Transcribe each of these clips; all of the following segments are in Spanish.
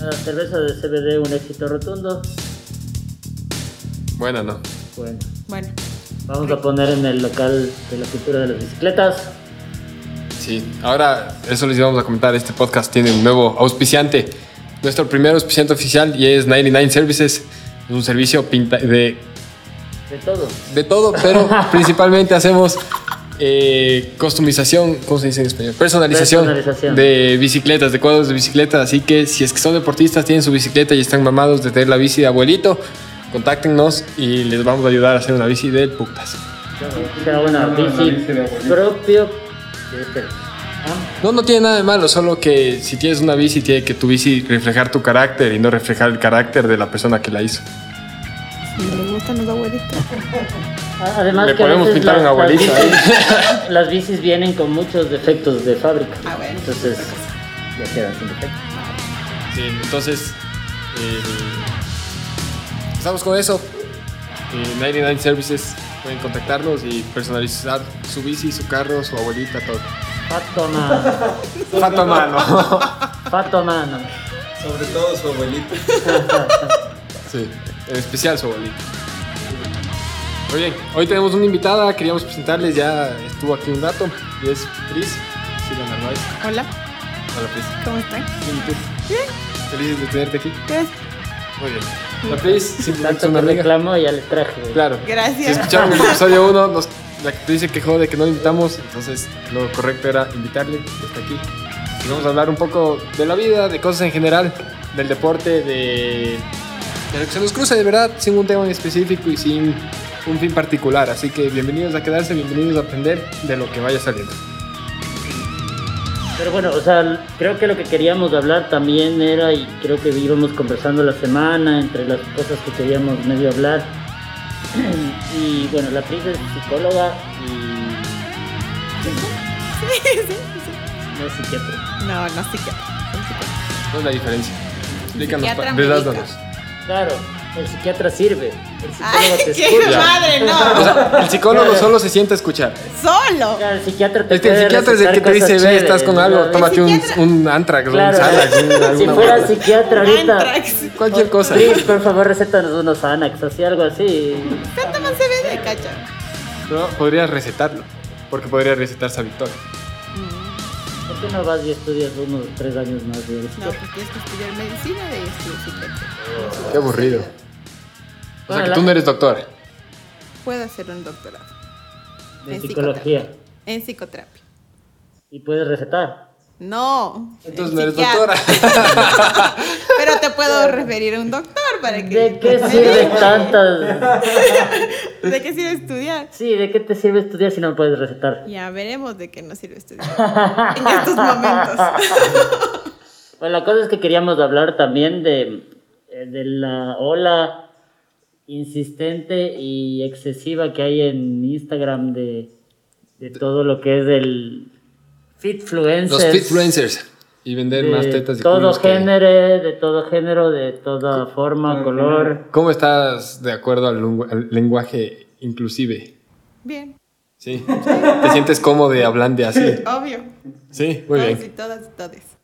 La cerveza de CBD, un éxito rotundo. Buena, ¿no? Bueno, Bueno, vamos a poner en el local de la cultura de las bicicletas. Sí, ahora eso les íbamos a comentar. Este podcast tiene un nuevo auspiciante. Nuestro primer auspiciante oficial y es 99 Services. Es un servicio pinta de, De todo. de todo, pero principalmente hacemos eh, customización, ¿cómo se dice en español? Personalización, Personalización. de bicicletas, de cuadros de bicicleta. Así que si es que son deportistas, tienen su bicicleta y están mamados de tener la bici de abuelito, contáctenos y les vamos a ayudar a hacer una bici de putas. Será una bici propio. No, no tiene nada de malo, solo que si tienes una bici, tiene que tu bici reflejar tu carácter y no reflejar el carácter de la persona que la hizo. si le gustan los abuelitos. Además Le que podemos pintar las- un las abuelito bicis- Las bicis vienen con muchos defectos de fábrica. Ah, bueno. Entonces, ya quedan sin defectos. Sí, entonces eh, estamos con eso. Eh, 99 Services pueden contactarnos y personalizar su bici, su carro, su abuelita, todo. Fato mano. Fato mano. Fato mano. Sobre todo su abuelito. Sí, en especial su abuelita. Muy bien, hoy tenemos una invitada, queríamos presentarles, ya estuvo aquí un rato, y es Pris, Narváez. Hola, Hola Pris. ¿cómo están? Bien, ¿y tú? Felices de tenerte aquí. Gracias. Muy bien. La Pris, simplemente es Tanto una amiga. reclamo ya le traje. Claro. Si Gracias. escucharon el episodio 1, nos- la que te dice que jode que no la invitamos, entonces lo correcto era invitarle, está aquí. Y vamos a hablar un poco de la vida, de cosas en general, del deporte, de, de lo que se nos cruza de verdad, sin un tema en específico y sin un fin particular. Así que bienvenidos a quedarse, bienvenidos a aprender de lo que vaya saliendo. Pero bueno, o sea, creo que lo que queríamos hablar también era, y creo que íbamos conversando la semana, entre las cosas que queríamos medio hablar. y bueno, la actriz es psicóloga y. Sí, sí, sí. No es psiquiatra. No, no. Soy psicóloga. ¿Cuál es la diferencia? Explícanos, Psiquiatra desdázdanos. Claro, el psiquiatra sirve. El psicólogo Ay, te qué escucha. madre, O no. sea, el psicólogo Claro. solo se sienta a escuchar. Solo. Claro, el psiquiatra te Este, el psiquiatra es el que te dice, ve, estás con algo, tómate un, un Antrax, Claro, un Xanax, si fuera psiquiatra ahorita. Antrax. Cualquier cosa. Pris, por favor, recétanos unos Xanax, así algo así. ¿Cuánto más se ve de cacha? No, podrías recetarlo. Porque podría recetar esa victoria. ¿Por qué no vas y estudias unos tres años más de No, pues tienes que estudiar medicina de estudiar psiquiatra. Qué aburrido. O sea que tú no eres doctor. Puedo hacer un doctorado de En psicología? en psicoterapia. Y puedes recetar. No. Entonces en no eres psiquiatra. doctora. Pero te puedo referir a un doctor para que. ¿De qué sirve tantas? ¿De qué sirve estudiar? Sí, ¿de qué te sirve estudiar si no puedes recetar? Ya veremos de qué nos sirve estudiar en estos momentos. Bueno, la cosa es que queríamos hablar también de, eh, de la ola insistente y excesiva que hay en Instagram de, de todo lo que es el fitfluencer. Los fitfluencers. Y vender de más tetas y todo que- género, de todo género, de toda forma, color. ¿Cómo estás de acuerdo al, lengu- al lenguaje inclusive? Bien, ¿Sí? ¿Te sientes cómodo hablando así? obvio. Sí, muy Todos y bien. todas y todes.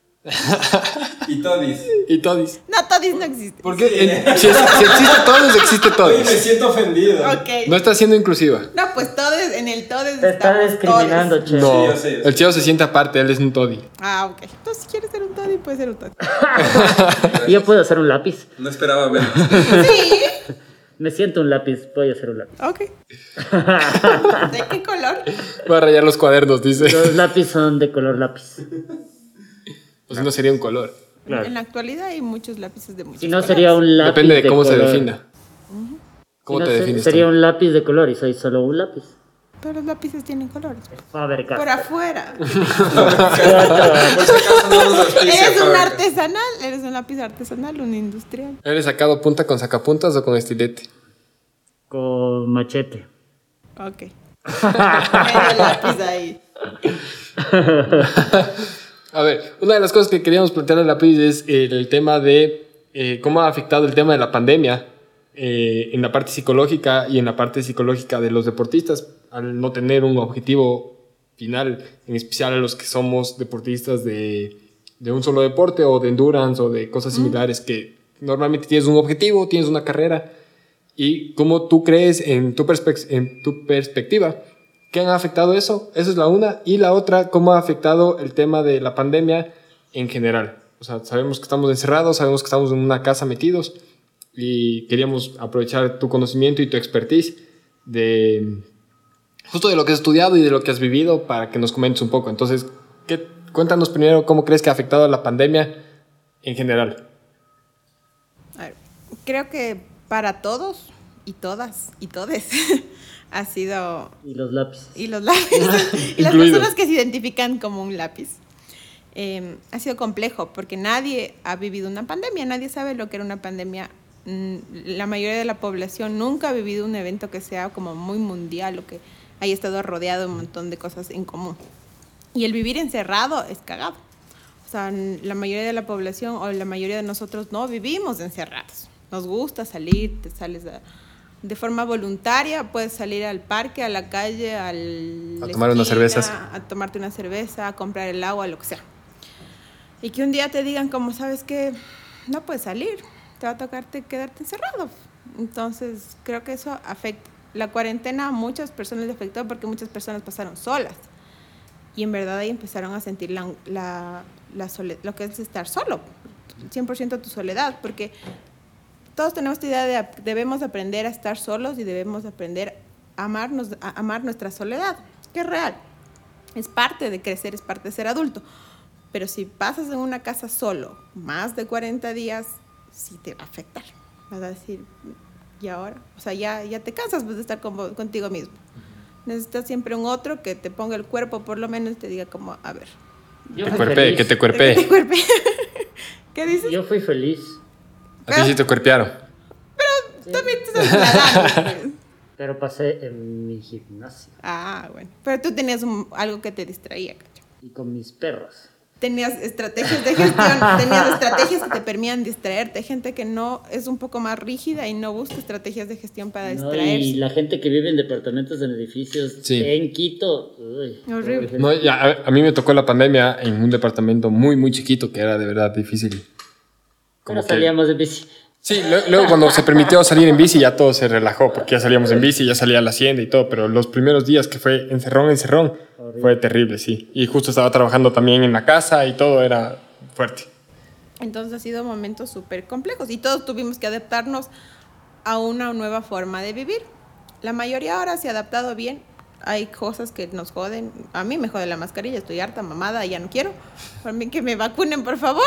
Y Todis. ¿Y todis? No, todis no existe. ¿Por qué? En- si, es- si existe todos, existe Oye, me todis. siento ofendido. Ok. No estás siendo inclusiva. No, pues todes, en el todes Te está discriminando, todes. che. No, yo sé, yo sé. el chavo se siente aparte, él es un toddy. Ah, ok. Entonces, si quieres ser un toddy, puedes ser un toddy. Yo puedo hacer un lápiz. No esperaba verlo. Sí. Me siento un lápiz, voy a hacer un lápiz. Ok. ¿De qué color? Va a rayar los cuadernos, dice. Los lápices son de color lápiz. Pues no sería un color. Claro. En la actualidad hay muchos lápices de muchos Si no colores. sería un lápiz. Depende de cómo se color. defina. ¿Cómo Si no, te se- defines Sería tú? un lápiz de color y soy solo un lápiz. Pero los lápices tienen colores. Faber Por afuera. Por auspicia, ¿Eres un artesanal? ¿Eres un lápiz artesanal? ¿Un industrial? ¿Eres sacado punta con sacapuntas o con estilete? Con machete. Ok. Medio lápiz ahí. A ver, una de las cosas que queríamos plantear en la PRIS es el tema de eh, cómo ha afectado el tema de la pandemia eh, en la parte psicológica y en la parte psicológica de los deportistas al no tener un objetivo final, en especial a los que somos deportistas de, de un solo deporte o de endurance o de cosas similares que normalmente tienes un objetivo, tienes una carrera. Y cómo tú crees en tu, perspec- en tu perspectiva ¿Qué han afectado eso? Esa es la una. Y la otra, ¿cómo ha afectado el tema de la pandemia en general? O sea, sabemos que estamos encerrados, sabemos que estamos en una casa metidos y queríamos aprovechar tu conocimiento y tu expertise de justo de lo que has estudiado y de lo que has vivido para que nos comentes un poco. Entonces, ¿qué, cuéntanos primero cómo crees que ha afectado la pandemia en general. A creo que para todos y todas y todes ha sido Y los lápices. y los lápices y las personas que se identifican como un lápiz. Eh, ha sido complejo porque nadie ha vivido una pandemia, nadie sabe lo que era una pandemia. Mm, La mayoría de la población nunca ha vivido un evento que sea como muy mundial o que haya estado rodeado de un montón de cosas en común. Y el vivir encerrado es cagado. O sea, la mayoría de la población o la mayoría de nosotros no vivimos encerrados. Nos gusta salir, te sales a- de forma voluntaria, puedes salir al parque, a la calle, al A tomar unas cervezas. a tomarte una cerveza, a comprar el agua, lo que sea. Y que un día te digan como, sabes que no puedes salir, te va a tocarte quedarte encerrado. Entonces, creo que eso afecta. La cuarentena a muchas personas le afectó porque muchas personas pasaron solas. Y en verdad ahí empezaron a sentir la, la, la sole- lo que es estar solo, 100% tu soledad, porque todos tenemos esta idea de debemos aprender a estar solos y debemos aprender a amarnos, a amar nuestra soledad, que es real. Es parte de crecer, es parte de ser adulto. Pero si pasas en una casa solo más de 40 días, sí te va a afectar. Vas a decir, ¿y ahora? O sea, ya, ya te cansas pues, de estar con contigo mismo. Necesitas siempre un otro que te ponga el cuerpo, por lo menos, y te diga como, a ver, Yo Te cuerpe, que te que te cuerpe. cuerpe. ¿Qué dices? Yo fui feliz. A ti sí te cuerpearon. También te estás. Pero pasé en mi gimnasio Ah, bueno. Pero tú tenías un- algo que te distraía, cacho. y con mis perros. Tenías estrategias de gestión, tenías estrategias que te permitían distraerte. Gente que no es un poco más rígida y no busca estrategias de gestión para ¿no? distraerse. Y la gente que vive en departamentos, en edificios Sí. en Quito. uy, Horrible. No, ya, a, a mí me tocó la pandemia en un departamento muy, muy chiquito que era de verdad difícil. Pero Como que- salíamos de bici. Sí, luego cuando se permitió salir en bici ya todo se relajó porque ya salíamos en bici, ya salía a la hacienda y todo, pero los primeros días que fue encerrón, encerrón, Horrible. fue terrible, sí. Y justo estaba trabajando también en la casa y todo era fuerte. Entonces ha sido momentos súper complejos y todos tuvimos que adaptarnos a una nueva forma de vivir. La mayoría ahora se ha adaptado bien. Hay cosas que nos joden. A mí me jode la mascarilla, estoy harta, mamada, ya no quiero. Por mí que me vacunen, por favor.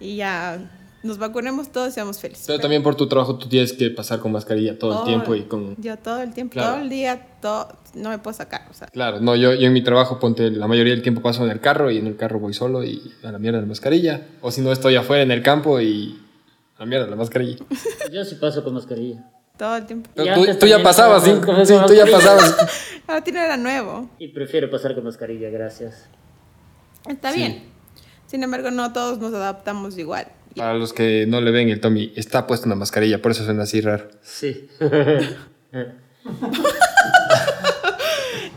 Y ya nos vacunemos todos y seamos felices. Pero también por tu trabajo tú tienes que pasar con mascarilla todo el tiempo y con... Yo todo el tiempo, Claro. todo el día, todo, no me puedo sacar. O sea, Claro, no, yo, yo en mi trabajo, ponte, la mayoría del tiempo paso en el carro y en el carro voy solo y a la mierda la mascarilla. O si no, estoy afuera en el campo y a la mierda la mascarilla. Yo sí paso con mascarilla. todo el tiempo. Pero Y tú, ya pasabas, sí, sí, tú ya pasabas. Ahora tiene era nuevo. Y prefiero pasar con mascarilla, gracias. Está Sí. bien. Sin embargo, no todos nos adaptamos igual. Para los que no le ven, el Tommy está puesto una mascarilla, por eso suena así raro. Sí.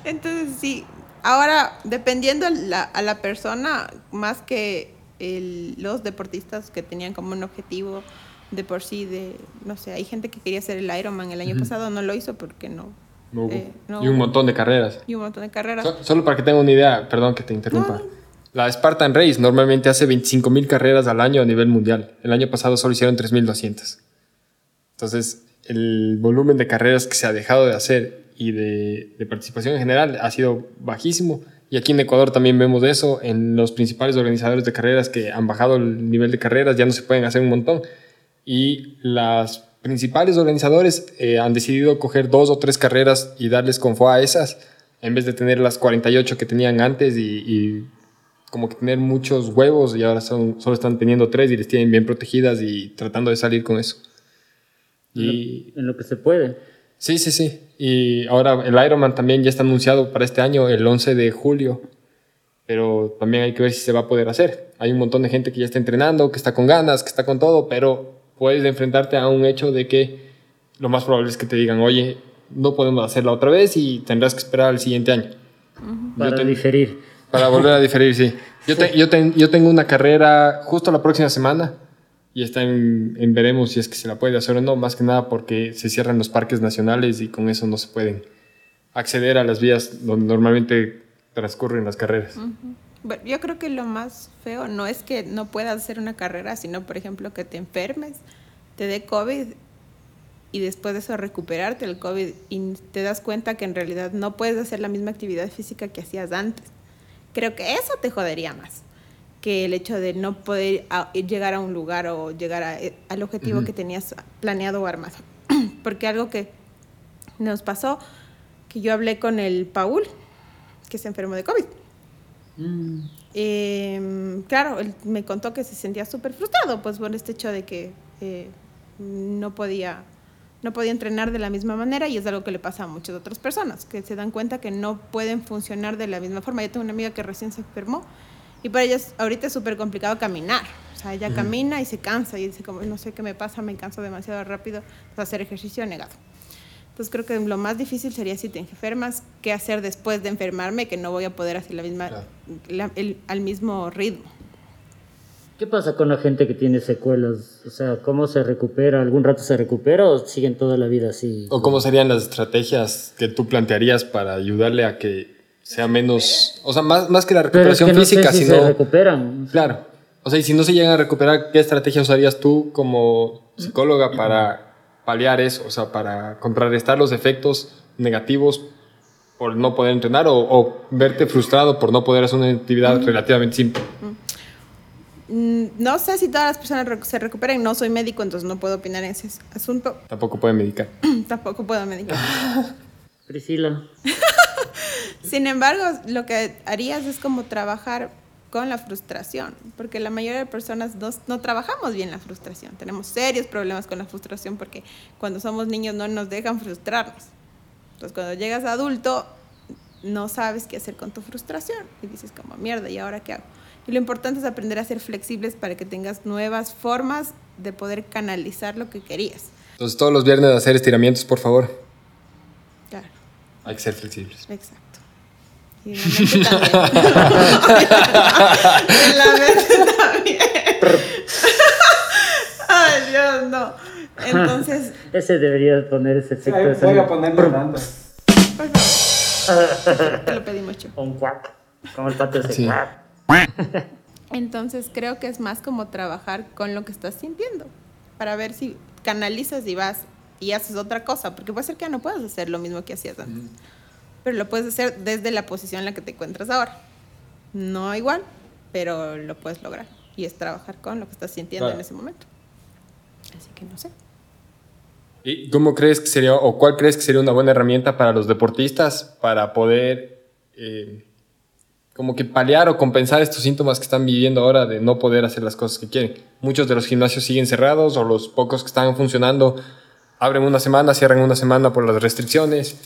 Entonces, sí. Ahora, dependiendo la- a la persona, más que el- los deportistas que tenían como un objetivo de por sí, de, no sé, hay gente que quería hacer el Ironman el año pasado, no lo hizo porque no. No hubo. eh, no y un hubo. montón de carreras. Y un montón de carreras. So- solo para que tengan una idea, perdón que te interrumpa. No. La Spartan Race normalmente hace 25.000 carreras al año a nivel mundial. El año pasado solo hicieron 3.200. Entonces, el volumen de carreras que se ha dejado de hacer y de, de participación en general ha sido bajísimo. Y aquí en Ecuador también vemos eso. En los principales organizadores de carreras que han bajado el nivel de carreras, ya no se pueden hacer un montón. Y las principales organizadores eh, han decidido coger dos o tres carreras y darles confo a esas, en vez de tener las 48 que tenían antes y, y como que tener muchos huevos y ahora son, solo están teniendo tres y les tienen bien protegidas y tratando de salir con eso. Y En lo que se puede. sí, sí, sí. Y ahora el Ironman también ya está anunciado para este año, el 11 de julio. Pero también hay que ver si se va a poder hacer. Hay un montón de gente que ya está entrenando, que está con ganas, que está con todo, pero puedes enfrentarte a un hecho de que lo más probable es que te digan, oye, no podemos hacerla otra vez y tendrás que esperar al siguiente año. Para te- diferir. Para volver a diferir, sí. Yo, te- yo, ten- yo tengo una carrera justo la próxima semana y está en, en veremos si es que se la puede hacer o no, más que nada porque se cierran los parques nacionales y con eso no se pueden acceder a las vías donde normalmente transcurren las carreras. Yo creo que lo más feo no es que no puedas hacer una carrera, sino, por ejemplo, que te enfermes, te dé COVID y después de eso recuperarte el COVID y te das cuenta que en realidad no puedes hacer la misma actividad física que hacías antes. Creo que eso te jodería más que el hecho de no poder a- llegar a un lugar o llegar a- eh, al objetivo que tenías planeado o armado. Porque algo que nos pasó, que yo hablé con el Paul, que se enfermó de COVID. Mm. Eh, claro, él me contó que se sentía súper frustrado, pues por este hecho de que eh, no podía no podía entrenar de la misma manera y es algo que le pasa a muchas otras personas, que se dan cuenta que no pueden funcionar de la misma forma. Yo tengo una amiga que recién se enfermó y para ella es- ahorita es súper complicado caminar. O sea, ella camina y se cansa y dice como, no sé qué me pasa, me canso demasiado rápido, o sea, hacer ejercicio negado. Entonces creo que lo más difícil sería si te enfermas, qué hacer después de enfermarme, que no voy a poder hacer la misma, Claro. la- el- al mismo ritmo. ¿Qué pasa con la gente que tiene secuelas? O sea, ¿cómo se recupera? ¿Algún rato se recupera o siguen toda la vida así? ¿O cómo serían las estrategias que tú plantearías para ayudarle a que sea menos, o sea, más, más que la Pero es recuperación que no sé física, si sino... se recuperan. Claro. O sea, y si no se llegan a recuperar, ¿qué estrategia usarías tú como psicóloga para paliar eso? O sea, para contrarrestar los efectos negativos por no poder entrenar o, o verte frustrado por no poder hacer una actividad relativamente simple. Mm, No sé si todas las personas se recuperen, no soy médico, entonces no puedo opinar en ese asunto. Tampoco puede medicar. Tampoco puedo medicar. Priscila. Sin embargo, lo que harías es como trabajar con la frustración, porque la mayoría de personas no, no trabajamos bien la frustración. Tenemos serios problemas con la frustración porque cuando somos niños no nos dejan frustrarnos. Entonces, cuando llegas adulto, no sabes qué hacer con tu frustración y dices como, mierda, ¿y ahora qué hago? Y lo importante es aprender a ser flexibles para que tengas nuevas formas de poder canalizar lo que querías. Entonces, todos los viernes hacer estiramientos, por favor. Claro. Hay que ser flexibles. Exacto. Y en la mente también. en la mente también. Ay, Dios, no. Entonces, Ese debería poner ese efecto. de Voy sonido. a ponerle dando. por favor. Te lo pedí mucho. Un cuac. Como el patio ese Sí. cuac. Entonces, creo que es más como trabajar con lo que estás sintiendo. Para ver si canalizas y vas y haces otra cosa. Porque puede ser que ya no puedas hacer lo mismo que hacías antes. Pero lo puedes hacer desde la posición en la que te encuentras ahora. No igual, pero lo puedes lograr. Y es trabajar con lo que estás sintiendo Claro. en ese momento. Así que no sé. ¿Y cómo crees que sería, o cuál crees que sería una buena herramienta para los deportistas para poder eh, como que paliar o compensar estos síntomas que están viviendo ahora de no poder hacer las cosas que quieren? Muchos de los gimnasios siguen cerrados o los pocos que están funcionando abren una semana, cierran una semana por las restricciones.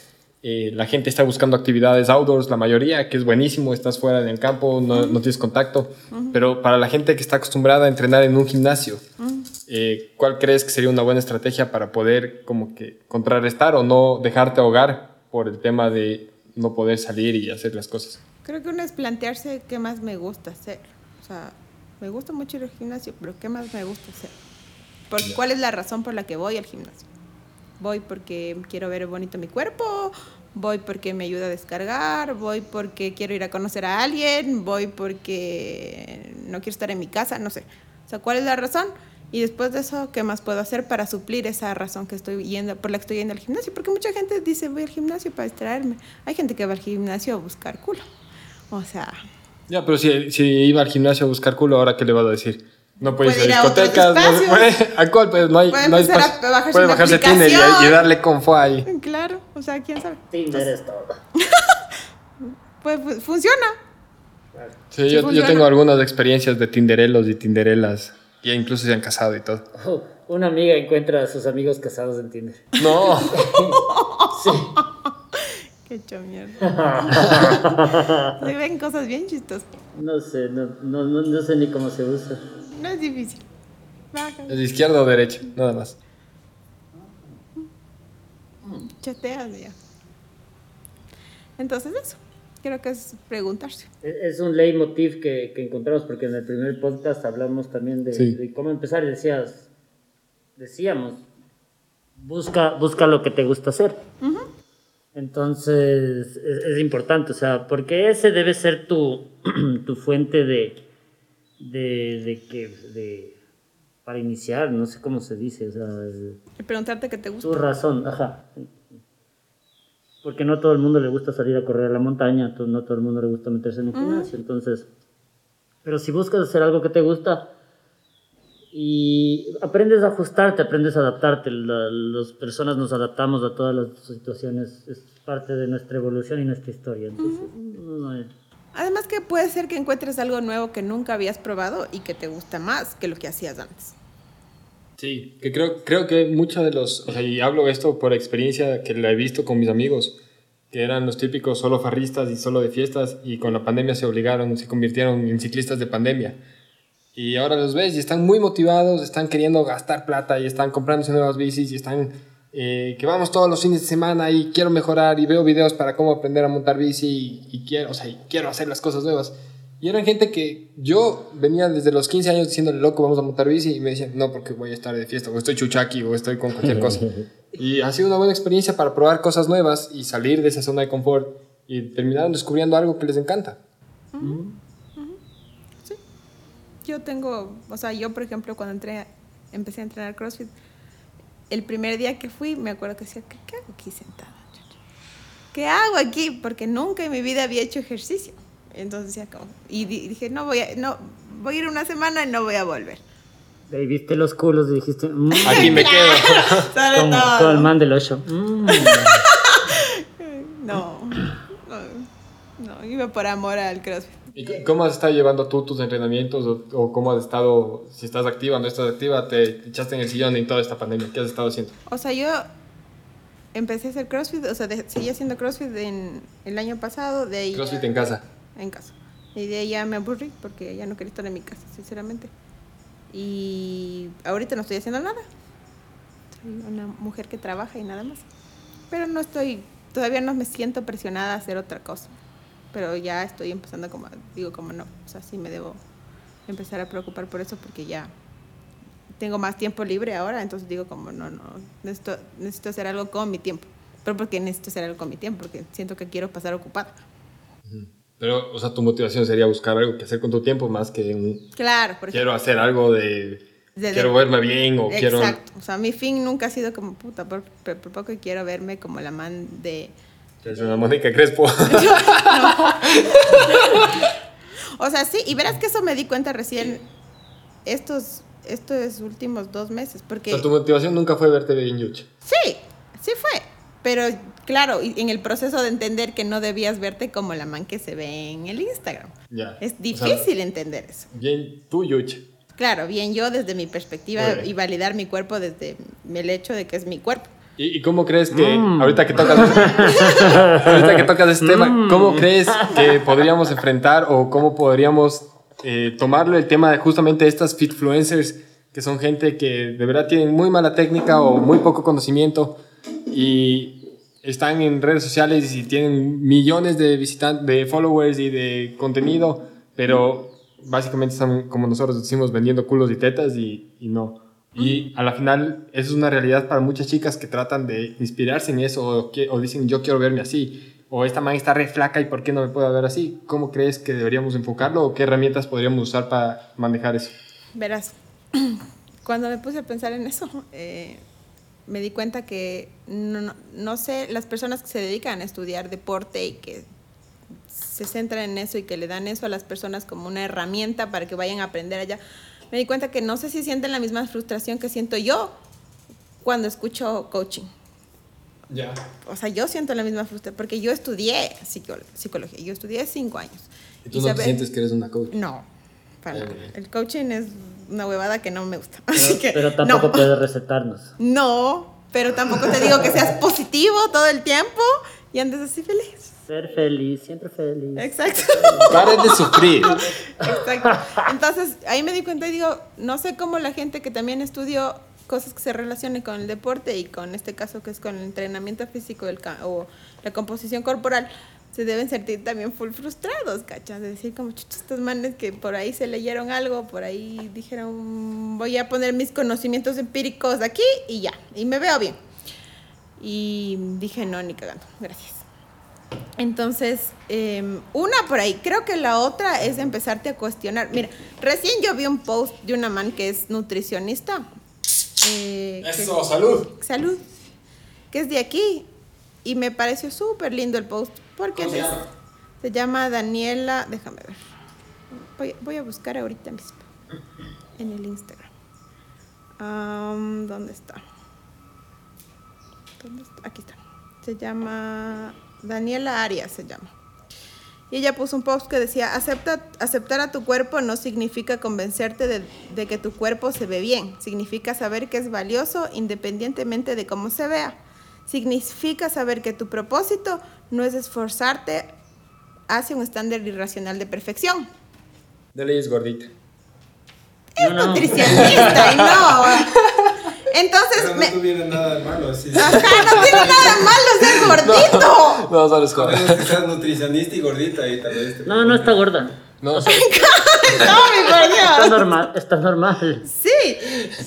Eh, la gente está buscando actividades outdoors, la mayoría, que es buenísimo, estás fuera en el campo, no, no tienes contacto. Pero para la gente que está acostumbrada a entrenar en un gimnasio, eh, ¿cuál crees que sería una buena estrategia para poder como que contrarrestar o no dejarte ahogar por el tema de no poder salir y hacer las cosas? Creo que uno es plantearse qué más me gusta hacer. O sea, me gusta mucho ir al gimnasio, pero ¿qué más me gusta hacer? ¿Por, ¿Cuál es la razón por la que voy al gimnasio? Voy porque quiero ver bonito mi cuerpo, voy porque me ayuda a descargar, voy porque quiero ir a conocer a alguien, voy porque no quiero estar en mi casa, no sé. O sea, ¿cuál es la razón? Y después de eso, ¿qué más puedo hacer para suplir esa razón que estoy yendo, por la que estoy yendo al gimnasio? Porque mucha gente dice, voy al gimnasio para distraerme. Hay gente que va al gimnasio a buscar culo. O sea, Ya, pero si, si iba al gimnasio a buscar culo, ¿ahora qué le vas a decir? No puedes Puede ir a discotecas, no, puede- ¿a cuál? Pues no hay, Puede no hay empezar a espacio. bajarse Puede bajarse Tinder y, darle confo ahí. claro, o sea, quién sabe. Tinder es todo. Pues, pues, funciona. Sí, Sí yo, yo tengo algunas experiencias de tinderelos y tinderelas. Y incluso se han casado y todo. Oh, una amiga encuentra a sus amigos casados en Tinder. No. Sí. Qué hecho mierda. Se ven cosas bien chistosas. No sé, no, no, no, no sé ni cómo se usa. No es difícil. Baja, ¿Es de izquierda o derecha? Nada más. chateas ya. Entonces eso. Creo que es preguntarse. Es es un leitmotiv que, que encontramos porque en el primer podcast hablamos también de, Sí. de cómo empezar y decías, decíamos, busca, busca lo que te gusta hacer. Entonces es, es importante, o sea, porque ese debe ser tu, tu fuente de, de, de que, de, para iniciar, no sé cómo se dice, o sea, el- preguntarte qué te gusta. tu razón, ajá. Porque no todo el mundo le gusta salir a correr a la montaña, no todo el mundo le gusta meterse en un gimnasio, entonces... Pero si buscas hacer algo que te gusta y aprendes a ajustarte, aprendes a adaptarte, la- las personas nos adaptamos a todas las situaciones, es parte de nuestra evolución y nuestra historia. Entonces, no, no es- Además que puede ser que encuentres algo nuevo que nunca habías probado y que te gusta más que lo que hacías antes. Sí, que creo, creo que muchos de los, o sea, y hablo esto por experiencia que la he visto con mis amigos, que eran los típicos solo farristas y solo de fiestas, y con la pandemia se obligaron, se convirtieron en ciclistas de pandemia. Y ahora los ves y están muy motivados, están queriendo gastar plata y están comprándose nuevas bicis y están eh, que vamos todos los fines de semana y quiero mejorar y veo videos para cómo aprender a montar bici y, y quiero, o sea, y quiero hacer las cosas nuevas. Y eran gente que yo venía desde los 15 años diciéndole, loco, vamos a montar bici, y me decían, no, porque voy a estar de fiesta, o estoy chuchaki, o estoy con cualquier cosa. y ha sido una buena experiencia para probar cosas nuevas y salir de esa zona de confort y terminaron descubriendo algo que les encanta. Yo tengo, o sea, yo por ejemplo cuando entré, empecé a entrenar CrossFit, el primer día que fui me acuerdo que decía, ¿qué, qué hago aquí sentada? ¿Qué hago aquí? Porque nunca en mi vida había hecho ejercicio. Entonces decía como, y di- dije, no voy a, no, voy a ir una semana y no voy a volver. De ahí viste los culos y dijiste, "Mm", Aquí me quedo. Como, todo. el man del 8. "Mm". No, no, no, iba por amor al CrossFit. ¿Y cómo has estado llevando tú tus entrenamientos o, o cómo has estado, si estás activa o no estás activa, te, te echaste en el sillón en toda esta pandemia? ¿Qué has estado haciendo? O sea, yo empecé a hacer CrossFit, o sea, de- seguí haciendo CrossFit en el año pasado, de ahí CrossFit ya- en casa. En casa. Y de ahí ya me aburrí porque ya no quería estar en mi casa, sinceramente. Y ahorita no estoy haciendo nada. Soy una mujer que trabaja y nada más. Pero no estoy, todavía no me siento presionada a hacer otra cosa. Pero ya estoy empezando como, digo como no, o sea, sí me debo empezar a preocupar por eso porque ya tengo más tiempo libre ahora, entonces digo como no, no, necesito, necesito hacer algo con mi tiempo. Pero porque necesito hacer algo con mi tiempo, porque siento que quiero pasar ocupada. Pero, o sea, tu motivación sería buscar algo que hacer con tu tiempo más que un, Claro, por ejemplo. quiero hacer algo de, De- quiero de- verme bien o quiero... Exacto. O sea, mi fin nunca ha sido como puta, por, por, por poco quiero verme como la man de. Es una Mónica Crespo. O sea, sí, y verás que eso me di cuenta recién estos, estos últimos dos meses, o porque sea, tu motivación nunca fue verte bien yucha. sí, sí fue. Pero claro, y en el proceso de entender que no debías verte como la man que se ve en el Instagram. Ya. Es O sea, difícil entender eso. bien tú yucha. Claro, bien yo desde mi perspectiva y validar mi cuerpo desde el hecho de que es mi cuerpo. ¿Y, cómo crees que, Mm. ahorita que tocas, ahorita que tocas este tema, cómo crees que podríamos enfrentar o cómo podríamos eh, tomarlo el tema de justamente estas fitfluencers, que son gente que de verdad tienen muy mala técnica o muy poco conocimiento y están en redes sociales y tienen millones de visitantes, de followers y de contenido, pero básicamente están, como nosotros decimos, vendiendo culos y tetas y, y no. Y a la final, eso es una realidad para muchas chicas que tratan de inspirarse en eso o, dicen, yo quiero verme así. O esta man está re flaca y ¿por qué no me puedo ver así? ¿Cómo crees que deberíamos enfocarlo o qué herramientas podríamos usar para manejar eso? Verás, cuando me puse a pensar en eso, eh, me di cuenta que no, no- no sé, las personas que se dedican a estudiar deporte y que se centran en eso y que le dan eso a las personas como una herramienta para que vayan a aprender allá, me di cuenta que no sé si sienten la misma frustración que siento yo cuando escucho coaching. Ya. O sea, yo siento la misma frustración porque yo estudié psico- psicología, yo estudié cinco años. ¿Y tú no te sientes que eres una coach? no, para nada. El coaching es una huevada que no me gusta. Pero, Así que, pero tampoco no. puedes recetarnos. No, pero tampoco te digo que seas positivo todo el tiempo y andes así feliz. Ser feliz, siempre feliz. Exacto. Paren de sufrir. Exacto. Entonces, ahí me di cuenta y digo, no sé cómo la gente que también estudió cosas que se relacionen con el deporte y con este caso que es con el entrenamiento físico el o la composición corporal, se deben sentir también full frustrados, ¿cachas? De decir como, estos manes que por ahí se leyeron algo, por ahí dijeron, voy a poner mis conocimientos empíricos aquí y ya, y me veo bien. Y dije, no, ni cagando, gracias. Entonces, eh, una por ahí, creo que la otra es empezarte a cuestionar. Mira, recién yo vi un post de una man que es nutricionista. eh, que- Eso, salud. Salud. Que es de aquí. Y me pareció súper lindo el post. Porque ¿Cómo se se llama Daniela. Déjame ver. Voy, voy a buscar ahorita mismo. En el Instagram. Am, ¿Dónde está? ¿Dónde está? Aquí está. Se llama Daniela Arias, se llama. Y ella puso un post que decía, Acepta, aceptar a tu cuerpo no significa convencerte de, de que tu cuerpo se ve bien, significa saber que es valioso independientemente de cómo se vea. Significa saber que tu propósito no es esforzarte hacia un estándar irracional de perfección. De ley es gordita. No, no. Nutricionista, y no. Entonces, Pero no me- tuviera nada de malo. Sí. ajá, no tiene nada de malo ser gordito. No, solo es seas nutricionista y gordita y tal vez. No, no está gorda. No, No, mi por Está normal, está normal. Sí.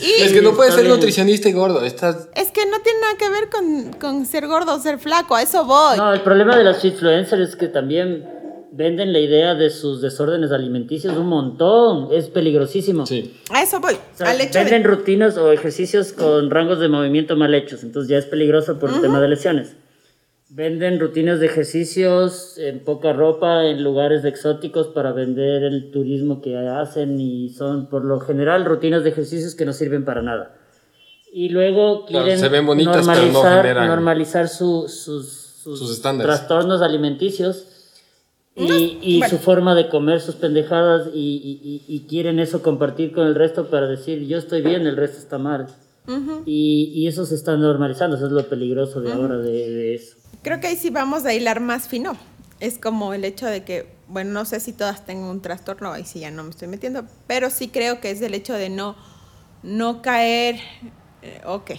Y es que no puedes ser bien. nutricionista y gordo. Estás. Es que no tiene nada que ver con, con ser gordo o ser flaco, a eso voy. No, el problema de las influencers es que también venden la idea de sus desórdenes alimenticios un montón. Es peligrosísimo. Sí. A eso voy. O sea, al hecho venden de. rutinas o ejercicios con rangos de movimiento mal hechos, entonces ya es peligroso por el tema de lesiones. Venden rutinas de ejercicios en poca ropa en lugares exóticos para vender el turismo que hacen y son por lo general rutinas de ejercicios que no sirven para nada. Y luego Claro, quieren se ven bonitas, pero no normalizar, normalizar su- sus, sus, Sus estándares. trastornos alimenticios y, y bueno. su forma de comer sus pendejadas y, y- y- y quieren eso compartir con el resto para decir yo estoy bien, el resto está mal. y, y eso se está normalizando, eso es lo peligroso de ahora de, de eso. Creo que ahí sí vamos a hilar más fino. Es como el hecho de que, bueno, no sé si todas tengan un trastorno, ahí sí ya no me estoy metiendo, pero sí creo que es el hecho de no, no caer. eh, ok.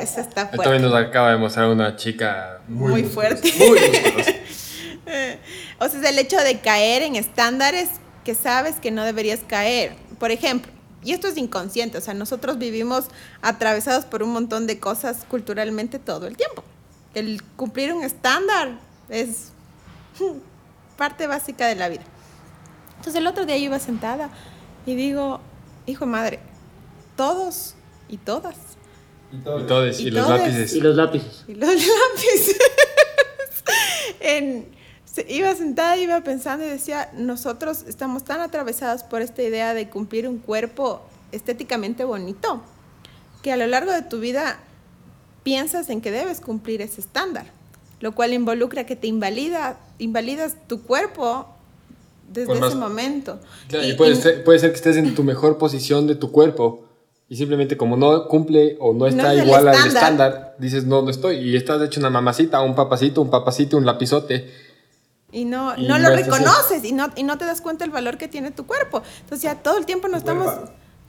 Esa está fuerte. nos acaba de mostrar una chica muy, Muy fuerte. Muy musculosa. O sea, es el hecho de caer en estándares que sabes que no deberías caer. Por ejemplo, y esto es inconsciente, o sea, nosotros vivimos atravesados por un montón de cosas culturalmente todo el tiempo. El cumplir un estándar es parte básica de la vida. Entonces el otro día yo iba sentada y digo, hijo de madre, todos y todas Y todo. Y todos, y, Y los todes. lápices. Y los lápices. y los lápices. en, se- iba sentada, iba pensando y decía, nosotros estamos tan atravesados por esta idea de cumplir un cuerpo estéticamente bonito, que a lo largo de tu vida piensas en que debes cumplir ese estándar, lo cual involucra que te invalida, invalidas tu cuerpo desde más- ese momento. Claro, Y- y puede, y- ser, puede ser que estés en tu mejor posición de tu cuerpo y simplemente como no cumple o no está es igual al estándar. dices no, no estoy. Y estás hecho una mamacita, un papacito, un papacito, un lapizote. Y no, Y no no lo reconoces y no, y no te das cuenta el valor que tiene tu cuerpo. Entonces ya todo el tiempo nos estamos...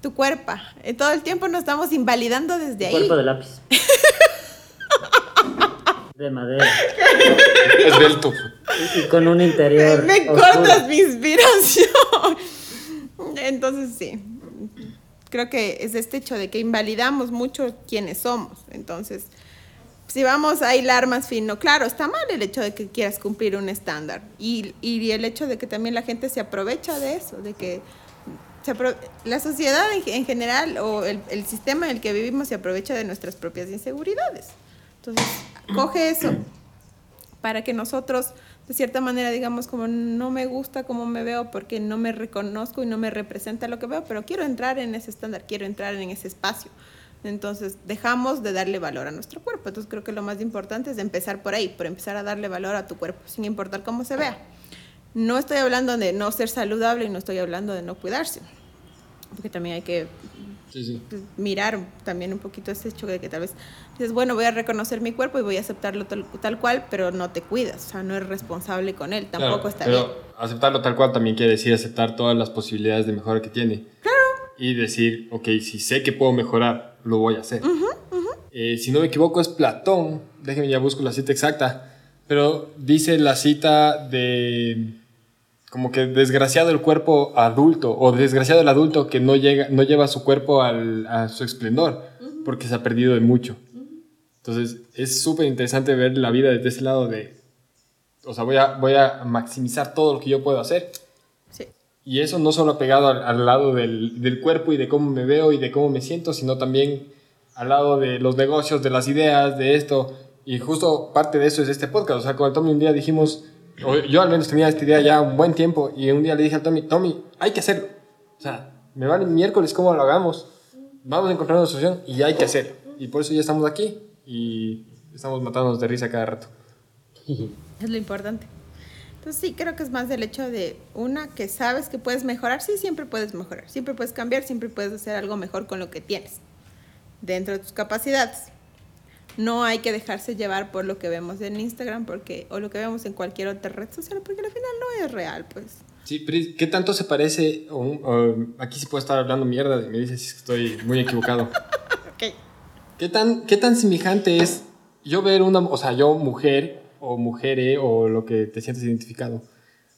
Tu cuerpo. eh, todo el tiempo nos estamos invalidando desde ahí. Cuerpo de lápiz. De madera. Esbelto. Y, y con un interior. Me cortas mi inspiración. Entonces sí. Creo que es este hecho de que invalidamos mucho quiénes somos. Entonces, si vamos a hilar más fino, claro, está mal el hecho de que quieras cumplir un estándar. Y, y el hecho de que también la gente se aprovecha de eso, de que se la sociedad en, en general o el, el sistema en el que vivimos se aprovecha de nuestras propias inseguridades. Entonces, coge eso para que nosotros, de cierta manera, digamos, como no me gusta cómo me veo porque no me reconozco y no me representa lo que veo, pero quiero entrar en ese estándar, quiero entrar en ese espacio. Entonces, dejamos de darle valor a nuestro cuerpo. Entonces, creo que lo más importante es empezar por ahí, por empezar a darle valor a tu cuerpo, sin importar cómo se vea. No estoy hablando de no ser saludable y no estoy hablando de no cuidarse, porque también hay que Sí, sí. mirar también un poquito ese hecho de que tal vez dices, bueno, voy a reconocer mi cuerpo y voy a aceptarlo tal, tal cual, pero no te cuidas, o sea, no eres responsable con él, tampoco Claro, está pero bien. aceptarlo tal cual también quiere decir aceptar todas las posibilidades de mejora que tiene. Claro. Y decir, ok, si sé que puedo mejorar, lo voy a hacer. Eh, si no me equivoco, es Platón, déjenme ya busco la cita exacta, Pero dice la cita de como que desgraciado el cuerpo adulto o desgraciado el adulto que no, llega, no lleva su cuerpo al, a su esplendor porque se ha perdido de mucho. Entonces es súper interesante ver la vida desde ese lado de, o sea, voy a, voy a maximizar todo lo que yo puedo hacer. Sí. Y eso no solo pegado al, al lado del, del cuerpo y de cómo me veo y de cómo me siento, sino también al lado de los negocios, de las ideas, de esto. Y justo parte de eso es este podcast. O sea, con el Tommy un día dijimos, yo al menos tenía esta idea ya un buen tiempo, y un día le dije al Tommy, Tommy, hay que hacerlo. O sea, me vale miércoles cómo lo hagamos. Vamos a encontrar una solución y hay que hacerlo. Y por eso ya estamos aquí y estamos matándonos de risa cada rato. Es lo importante. Entonces sí, creo que es más del hecho de una que sabes que puedes mejorar. Sí, siempre puedes mejorar. Siempre puedes cambiar, siempre puedes hacer algo mejor con lo que tienes. Dentro de tus capacidades. No hay que dejarse llevar por lo que vemos en Instagram porque, o lo que vemos en cualquier otra red social porque al final no es real, pues. Sí, Pris, ¿qué tanto se parece? o- o- aquí sí puedo estar hablando mierda y me dices si estoy muy equivocado. Ok. ¿Qué tan, ¿Qué tan semejante es yo ver una, o sea, yo mujer o mujere o lo que te sientes identificado?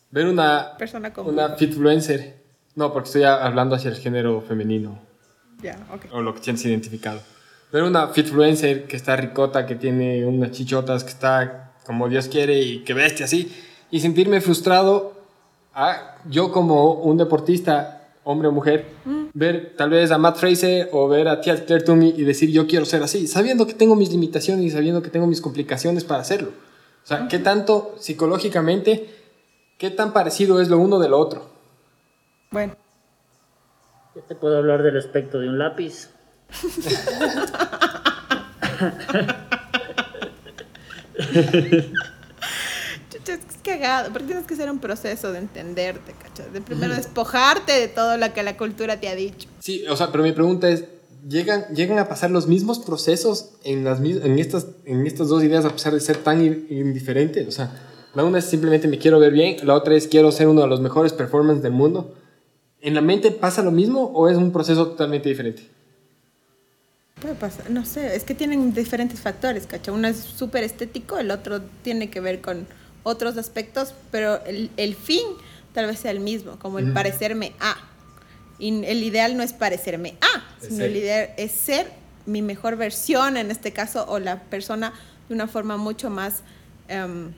Ver una, Persona común. una fitfluencer. No, porque estoy hablando hacia el género femenino Ya, ok. o lo que sientes identificado. Ver una fitfluencer que está ricota, que tiene unas chichotas, que está como Dios quiere y que bestia así, y sentirme frustrado a yo como un deportista, hombre o mujer, ver tal vez a Matt Fraser o ver a Tia Claire Toomey y decir yo quiero ser así, sabiendo que tengo mis limitaciones y sabiendo que tengo mis complicaciones para hacerlo. O sea, ¿qué tanto psicológicamente, qué tan parecido es lo uno de lo otro? Bueno, Yo te puedo hablar del aspecto de un lápiz. es cagado. Porque tienes que hacer un proceso de entenderte, ¿cachai? De primero despojarte de todo lo que la cultura te ha dicho. Sí, o sea, pero mi pregunta es, ¿llegan, llegan a pasar los mismos procesos en, las, en, estas, en estas dos ideas a pesar de ser tan in- indiferentes? O sea, la una es simplemente me quiero ver bien, la otra es quiero ser uno de los mejores performers del mundo. ¿En la mente pasa lo mismo o es un proceso totalmente diferente? Puede pasar, no sé, es que tienen diferentes factores, ¿cachai? Uno es súper estético, el otro tiene que ver con otros aspectos, pero el, el fin tal vez sea el mismo, como el parecerme a. Y el ideal no es parecerme a, Es sino ser. el ideal es ser mi mejor versión en este caso, o la persona de una forma mucho más em,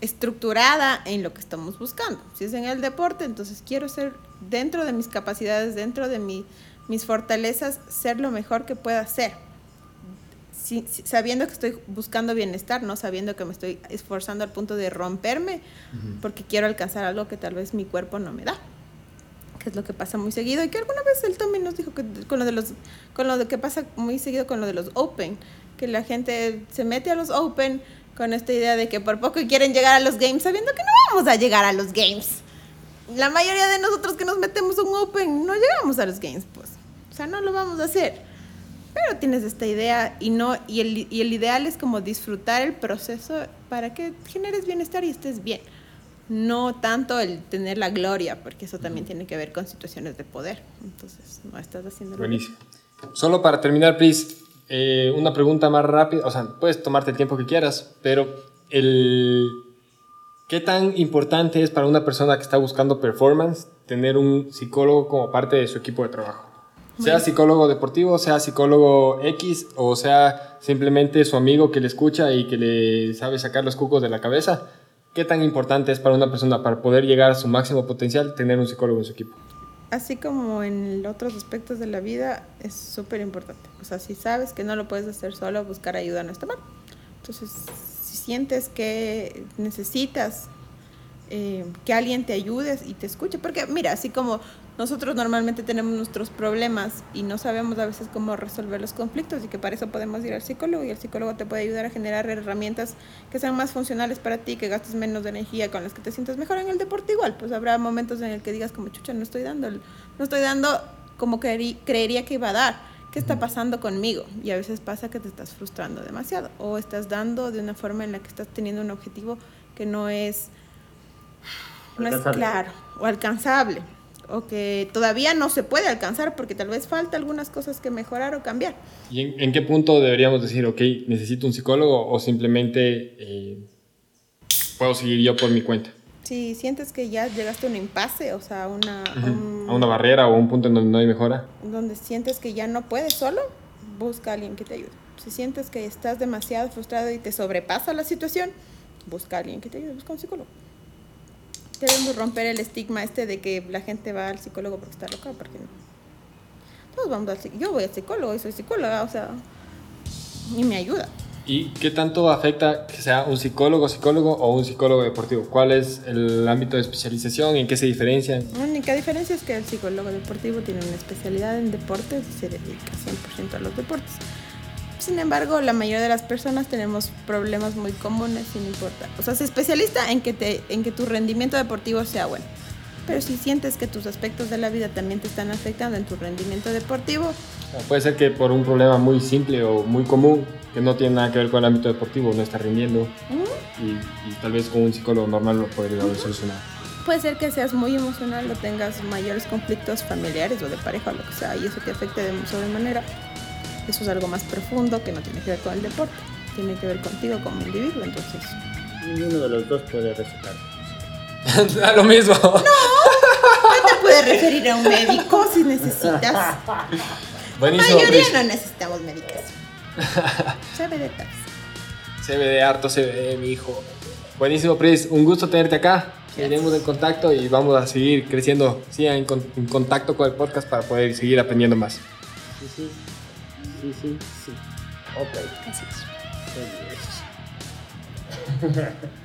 estructurada en lo que estamos buscando. Si es en el deporte, entonces quiero ser dentro de mis capacidades, dentro de mi- mis fortalezas, ser lo mejor que pueda ser. Si- si- sabiendo que estoy buscando bienestar, no sabiendo que me estoy esforzando al punto de romperme porque quiero alcanzar algo que tal vez mi cuerpo no me da. Que es lo que pasa muy seguido y que alguna vez él también nos dijo que con lo de los con lo de que pasa muy seguido con lo de los open, que la gente se mete a los open con esta idea de que por poco quieren llegar a los games sabiendo que no vamos a llegar a los games. La mayoría de nosotros que nos metemos a un open no llegamos a los games, pues. O sea, no lo vamos a hacer. Pero tienes esta idea y no y el, y el ideal es como disfrutar el proceso para que generes bienestar y estés bien. No tanto el tener la gloria, porque eso también tiene que ver con situaciones de poder. Entonces, no estás haciendo Buenísimo. Solo para terminar, Pris, eh, una pregunta más rápida. O sea, puedes tomarte el tiempo que quieras, pero el... ¿qué tan importante es para una persona que está buscando performance tener un psicólogo como parte de su equipo de trabajo? Sea psicólogo deportivo, sea psicólogo X, o sea simplemente su amigo que le escucha y que le sabe sacar los cucos de la cabeza. ¿Qué tan importante es para una persona para poder llegar a su máximo potencial tener un psicólogo en su equipo? así como en otros aspectos de la vida, es súper importante. O sea, si sabes que no lo puedes hacer solo, buscar ayuda no está mal. Entonces, si sientes que necesitas eh, que alguien te ayude y te escuche, porque mira, así como nosotros normalmente tenemos nuestros problemas y no sabemos a veces cómo resolver los conflictos y que para eso podemos ir al psicólogo y el psicólogo te puede ayudar a generar herramientas que sean más funcionales para ti, que gastes menos de energía, con las que te sientas mejor en el deporte igual, pues habrá momentos en el que digas como chucha, no estoy dando, no estoy dando como creerí- creería que iba a dar. ¿Qué está pasando conmigo? Y a veces pasa que te estás frustrando demasiado o estás dando de una forma en la que estás teniendo un objetivo que no es no es Alcanzable. claro o alcanzable o que todavía no se puede alcanzar porque tal vez falta algunas cosas que mejorar o cambiar. ¿Y en, en qué punto deberíamos decir, ok, necesito un psicólogo o simplemente eh, puedo seguir yo por mi cuenta. Si sientes que ya llegaste a un impasse, o sea, una, un- A una barrera o un punto en donde no hay mejora. donde sientes que ya no puedes solo, busca a alguien que te ayude. Si sientes que estás demasiado frustrado y te sobrepasa la situación, busca a alguien que te ayude, busca un psicólogo. Debemos romper el estigma este de que la gente va al psicólogo porque está loca, porque no. Todos vamos al psicólogo. Yo voy al psicólogo y soy psicóloga, o sea, y me ayuda. ¿Y qué tanto afecta que sea un psicólogo, psicólogo o un psicólogo deportivo? ¿Cuál es el ámbito de especialización? ¿En qué se diferencian? La única diferencia es que el psicólogo deportivo tiene una especialidad en deportes y se dedica 100% a los deportes. Sin embargo, la mayoría de las personas tenemos problemas muy comunes sin importar. O sea, es especialista en que, te, en que tu rendimiento deportivo sea bueno. Pero si sientes que tus aspectos de la vida también te están afectando en tu rendimiento deportivo, Puede ser que por un problema muy simple o muy común, que no tiene nada que ver con el ámbito deportivo, no está rindiendo y, y tal vez con un psicólogo normal lo podría haber solucionado. puede ser que seas muy emocional o tengas mayores conflictos familiares o de pareja o lo que sea y eso te afecte de sobremanera. Eso es algo más profundo que no tiene que ver con el deporte, tiene que ver contigo como individuo, entonces Ninguno de los dos puede recetar. A lo mismo. No te puedes referir a un médico si necesitas. La Buenísimo, mayoría Pris. no necesitamos medicación. CBD. CBD, harto CBD, mi hijo. Buenísimo, Pris. Un gusto tenerte acá. Seguiremos en contacto y vamos a seguir creciendo. Sigan en, con- en contacto con el podcast para poder seguir aprendiendo más. Sí, sí. Sí, sí, sí. Ok. Así es. Qué bien.